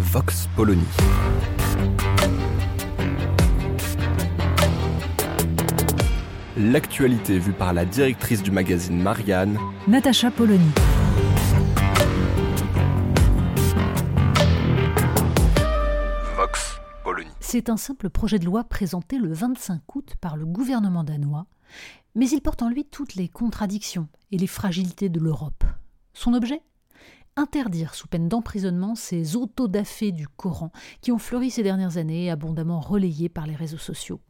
Vox Polony. L'actualité vue par la directrice du magazine Marianne, Natacha Polony. Vox Polony. C'est un simple projet de loi présenté le 25 août par le gouvernement danois, mais il porte en lui toutes les contradictions et les fragilités de l'Europe. Son objet? Interdire sous peine d'emprisonnement ces autodafés du Coran qui ont fleuri ces dernières années abondamment relayés par les réseaux sociaux.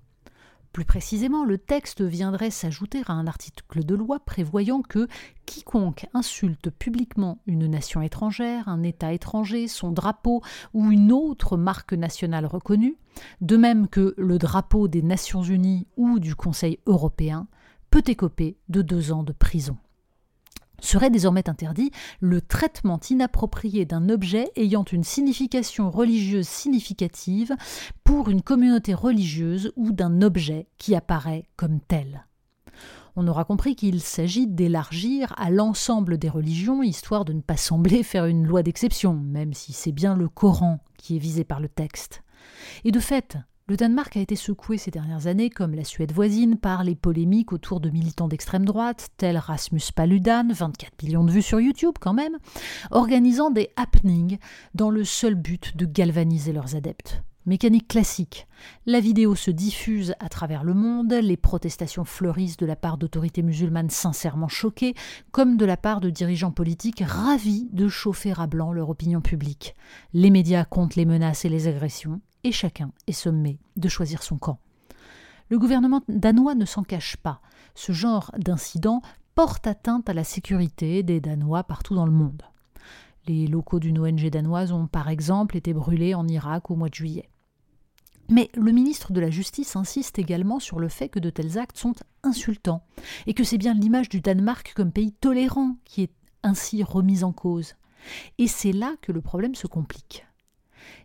Plus précisément, le texte viendrait s'ajouter à un article de loi prévoyant que quiconque insulte publiquement une nation étrangère, un État étranger, son drapeau ou une autre marque nationale reconnue, de même que le drapeau des Nations Unies ou du Conseil européen, peut écoper de deux ans de prison serait désormais interdit le traitement inapproprié d'un objet ayant une signification religieuse significative pour une communauté religieuse ou d'un objet qui apparaît comme tel. On aura compris qu'il s'agit d'élargir à l'ensemble des religions, histoire de ne pas sembler faire une loi d'exception, même si c'est bien le Coran qui est visé par le texte. Et de fait, le Danemark a été secoué ces dernières années, comme la Suède voisine, par les polémiques autour de militants d'extrême droite, tels Rasmus Paludan, 24 millions de vues sur YouTube quand même, organisant des happenings dans le seul but de galvaniser leurs adeptes. Mécanique classique. La vidéo se diffuse à travers le monde, les protestations fleurissent de la part d'autorités musulmanes sincèrement choquées, comme de la part de dirigeants politiques ravis de chauffer à blanc leur opinion publique. Les médias comptent les menaces et les agressions, et chacun est sommé de choisir son camp. Le gouvernement danois ne s'en cache pas. Ce genre d'incident porte atteinte à la sécurité des Danois partout dans le monde. Les locaux d'une ONG danoise ont par exemple été brûlés en Irak au mois de juillet. Mais le ministre de la Justice insiste également sur le fait que de tels actes sont insultants, et que c'est bien l'image du Danemark comme pays tolérant qui est ainsi remise en cause. Et c'est là que le problème se complique.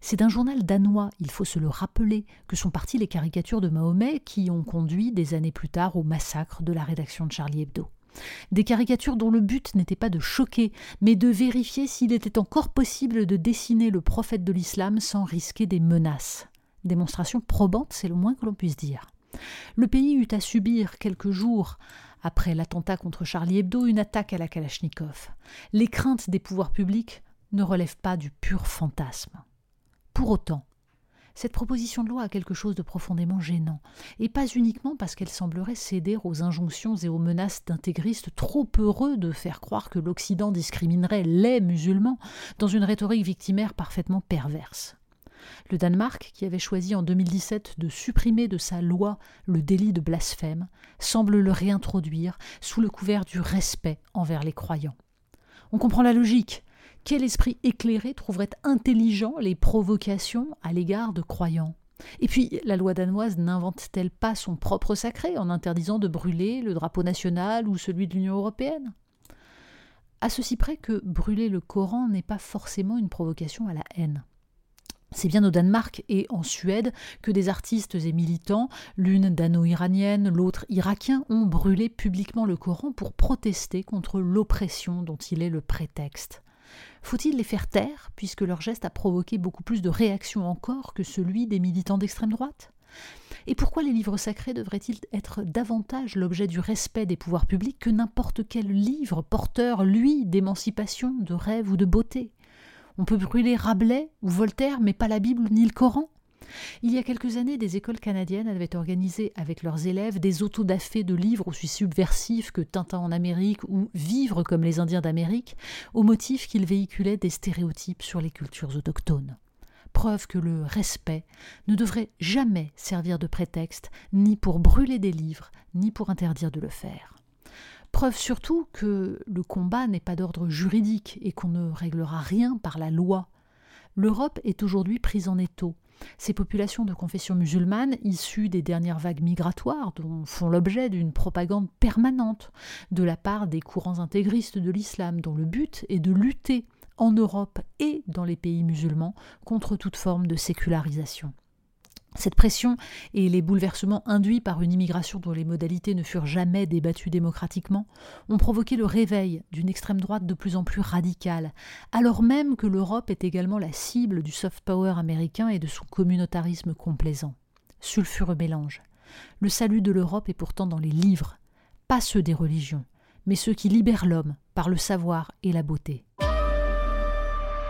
C'est d'un journal danois, il faut se le rappeler, que sont parties les caricatures de Mahomet qui ont conduit des années plus tard au massacre de la rédaction de Charlie Hebdo. Des caricatures dont le but n'était pas de choquer, mais de vérifier s'il était encore possible de dessiner le prophète de l'islam sans risquer des menaces. Démonstration probante, c'est le moins que l'on puisse dire. Le pays eut à subir quelques jours après l'attentat contre Charlie Hebdo une attaque à la Kalachnikov. Les craintes des pouvoirs publics ne relèvent pas du pur fantasme. Pour autant, cette proposition de loi a quelque chose de profondément gênant, et pas uniquement parce qu'elle semblerait céder aux injonctions et aux menaces d'intégristes trop heureux de faire croire que l'Occident discriminerait les musulmans dans une rhétorique victimaire parfaitement perverse. Le Danemark, qui avait choisi en 2017 de supprimer de sa loi le délit de blasphème, semble le réintroduire sous le couvert du respect envers les croyants. On comprend la logique. Quel esprit éclairé trouverait intelligent les provocations à l'égard de croyants? Et puis, la loi danoise n'invente-t-elle pas son propre sacré en interdisant de brûler le drapeau national ou celui de l'Union européenne? À ceci près que brûler le Coran n'est pas forcément une provocation à la haine. C'est bien au Danemark et en Suède que des artistes et militants, l'une dano-iranienne, l'autre irakien, ont brûlé publiquement le Coran pour protester contre l'oppression dont il est le prétexte. Faut-il les faire taire, puisque leur geste a provoqué beaucoup plus de réactions encore que celui des militants d'extrême droite? Et pourquoi les livres sacrés devraient-ils être davantage l'objet du respect des pouvoirs publics que n'importe quel livre porteur, lui, d'émancipation, de rêve ou de beauté? On peut brûler Rabelais ou Voltaire, mais pas la Bible ni le Coran? Il y a quelques années, des écoles canadiennes avaient organisé avec leurs élèves des autodafés de livres aussi subversifs que Tintin en Amérique ou Vivre comme les Indiens d'Amérique, au motif qu'ils véhiculaient des stéréotypes sur les cultures autochtones. Preuve que le respect ne devrait jamais servir de prétexte ni pour brûler des livres, ni pour interdire de le faire. Preuve surtout que le combat n'est pas d'ordre juridique et qu'on ne réglera rien par la loi. L'Europe est aujourd'hui prise en étau. Ces populations de confession musulmane, issues des dernières vagues migratoires, font l'objet d'une propagande permanente de la part des courants intégristes de l'islam, dont le but est de lutter en Europe et dans les pays musulmans contre toute forme de sécularisation. Cette pression et les bouleversements induits par une immigration dont les modalités ne furent jamais débattues démocratiquement ont provoqué le réveil d'une extrême droite de plus en plus radicale, alors même que l'Europe est également la cible du soft power américain et de son communautarisme complaisant. Sulfureux mélange. Le salut de l'Europe est pourtant dans les livres, pas ceux des religions, mais ceux qui libèrent l'homme par le savoir et la beauté.